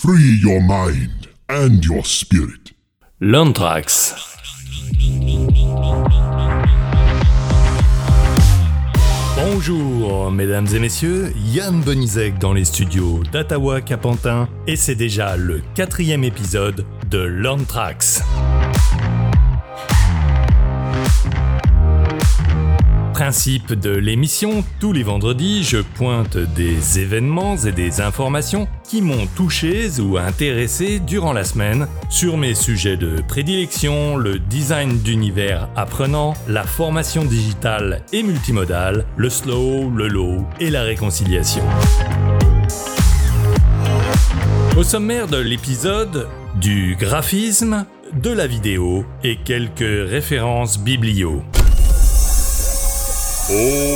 Free your mind and your spirit. L'Anthrax. Bonjour mesdames et messieurs, Yann Bonizek dans les studios d'Ottawa Capentin et c'est déjà le quatrième épisode de l'Anthrax. Principe de l'émission, tous les vendredis, je pointe des événements et des informations qui m'ont touché ou intéressé durant la semaine sur mes sujets de prédilection, le design d'univers apprenant, la formation digitale et multimodale, le slow, le low et la réconciliation. Au sommaire de l'épisode, du graphisme, de la vidéo et quelques références biblio. Oh.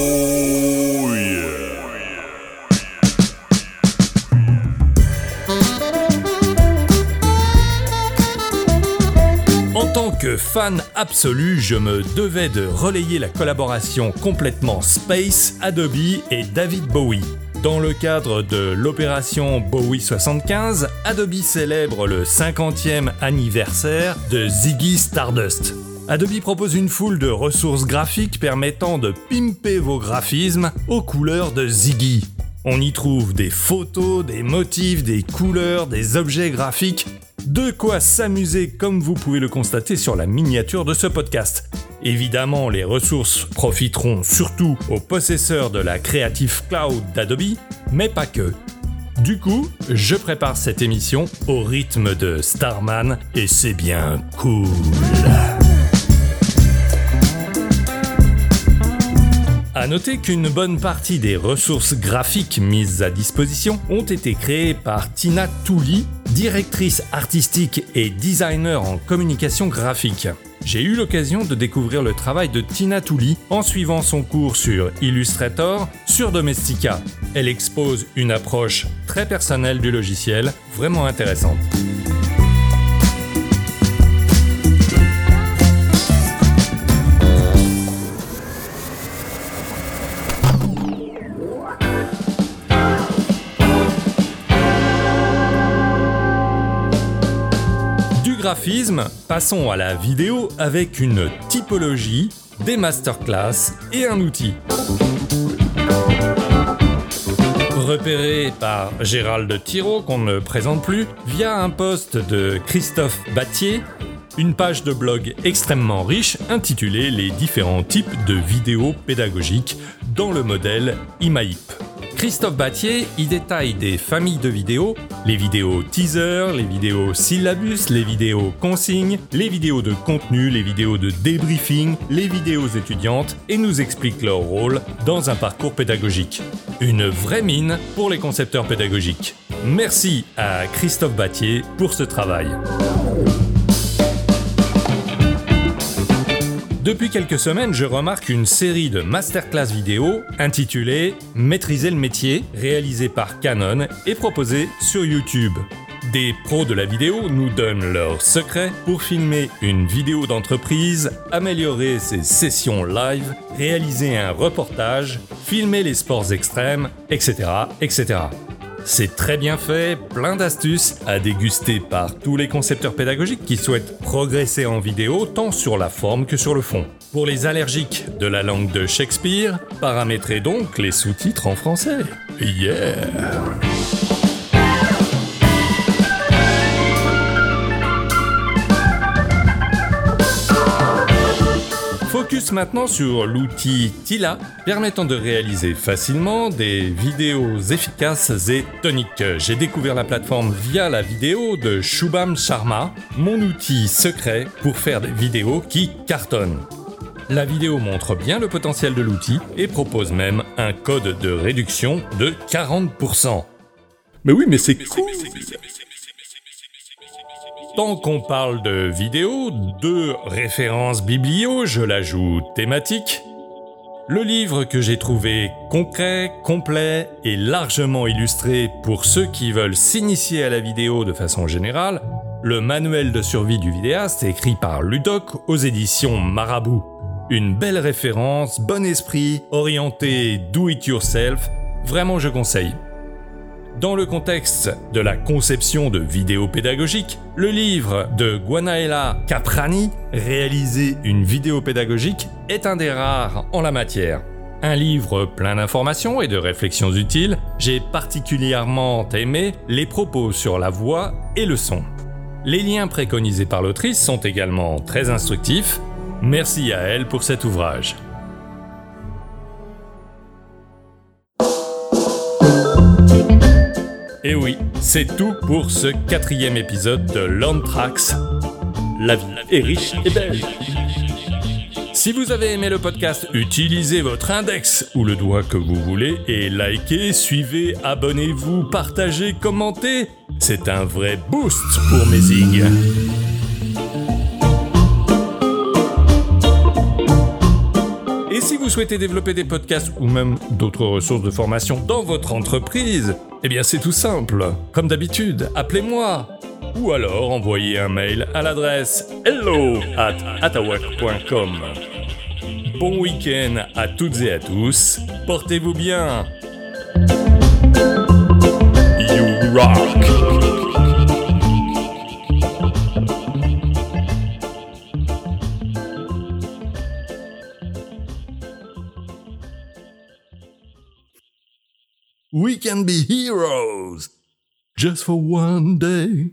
En tant que fan absolu, je me devais de relayer la collaboration complètement Space, Adobe et David Bowie. Dans le cadre de l'opération Bowie 75, Adobe célèbre le 50e anniversaire de Ziggy Stardust. Adobe propose une foule de ressources graphiques permettant de pimper vos graphismes aux couleurs de Ziggy. On y trouve des photos, des motifs, des couleurs, des objets graphiques. De quoi s'amuser comme vous pouvez le constater sur la miniature de ce podcast. Évidemment, les ressources profiteront surtout aux possesseurs de la Creative Cloud d'Adobe, mais pas que. Du coup, je prépare cette émission au rythme de Starman et c'est bien cool. À noter qu'une bonne partie des ressources graphiques mises à disposition ont été créées par Tina Touli, directrice artistique et designer en communication graphique. J'ai eu l'occasion de découvrir le travail de Tina Touli en suivant son cours sur Illustrator sur Domestika. Elle expose une approche très personnelle du logiciel, vraiment intéressante. Graphisme, passons à la vidéo avec une typologie, des masterclass et un outil. Repéré par Gérald Thiraud, qu'on ne présente plus, via un post de Christophe Battier, une page de blog extrêmement riche intitulée Les différents types de vidéos pédagogiques dans le modèle IMAIP. Christophe Battier y détaille des familles de vidéos, les vidéos teaser, les vidéos syllabus, les vidéos consignes, les vidéos de contenu, les vidéos de débriefing, les vidéos étudiantes et nous explique leur rôle dans un parcours pédagogique. Une vraie mine pour les concepteurs pédagogiques. Merci à Christophe Battier pour ce travail. Depuis quelques semaines, je remarque une série de masterclass vidéo intitulée Maîtriser le métier, réalisée par Canon et proposée sur YouTube. Des pros de la vidéo nous donnent leurs secrets pour filmer une vidéo d'entreprise, améliorer ses sessions live, réaliser un reportage, filmer les sports extrêmes, etc. etc. C'est très bien fait, plein d'astuces à déguster par tous les concepteurs pédagogiques qui souhaitent progresser en vidéo tant sur la forme que sur le fond. Pour les allergiques de la langue de Shakespeare, paramétrez donc les sous-titres en français. Yeah! Focus maintenant sur l'outil Tila, permettant de réaliser facilement des vidéos efficaces et toniques. J'ai découvert la plateforme via la vidéo de Shubham Sharma, mon outil secret pour faire des vidéos qui cartonnent. La vidéo montre bien le potentiel de l'outil et propose même un code de réduction de 40%. Mais oui, mais c'est cool Tant qu'on parle de vidéo, deux références biblio, je l'ajoute thématique. Le livre que j'ai trouvé concret, complet et largement illustré pour ceux qui veulent s'initier à la vidéo de façon générale, le manuel de survie du vidéaste écrit par Ludoc aux éditions Marabout. Une belle référence, bon esprit, orienté do it yourself, vraiment je conseille. Dans le contexte de la conception de vidéos pédagogiques, le livre de Guanaela Caprani, Réaliser une vidéo pédagogique, est un des rares en la matière. Un livre plein d'informations et de réflexions utiles, j'ai particulièrement aimé les propos sur la voix et le son. Les liens préconisés par l'autrice sont également très instructifs. Merci à elle pour cet ouvrage. Et oui, c'est tout pour ce quatrième épisode de Landtrax. La vie est riche et belle. Si vous avez aimé le podcast, utilisez votre index ou le doigt que vous voulez et likez, suivez, abonnez-vous, partagez, commentez. C'est un vrai boost pour mes zigs. Vous souhaitez développer des podcasts ou même d'autres ressources de formation dans votre entreprise, eh bien c'est tout simple. Comme d'habitude, appelez-moi ou alors envoyez un mail à l'adresse hello at atawak.com. Bon week-end à toutes et à tous, portez-vous bien. You rock. We can be heroes just for one day.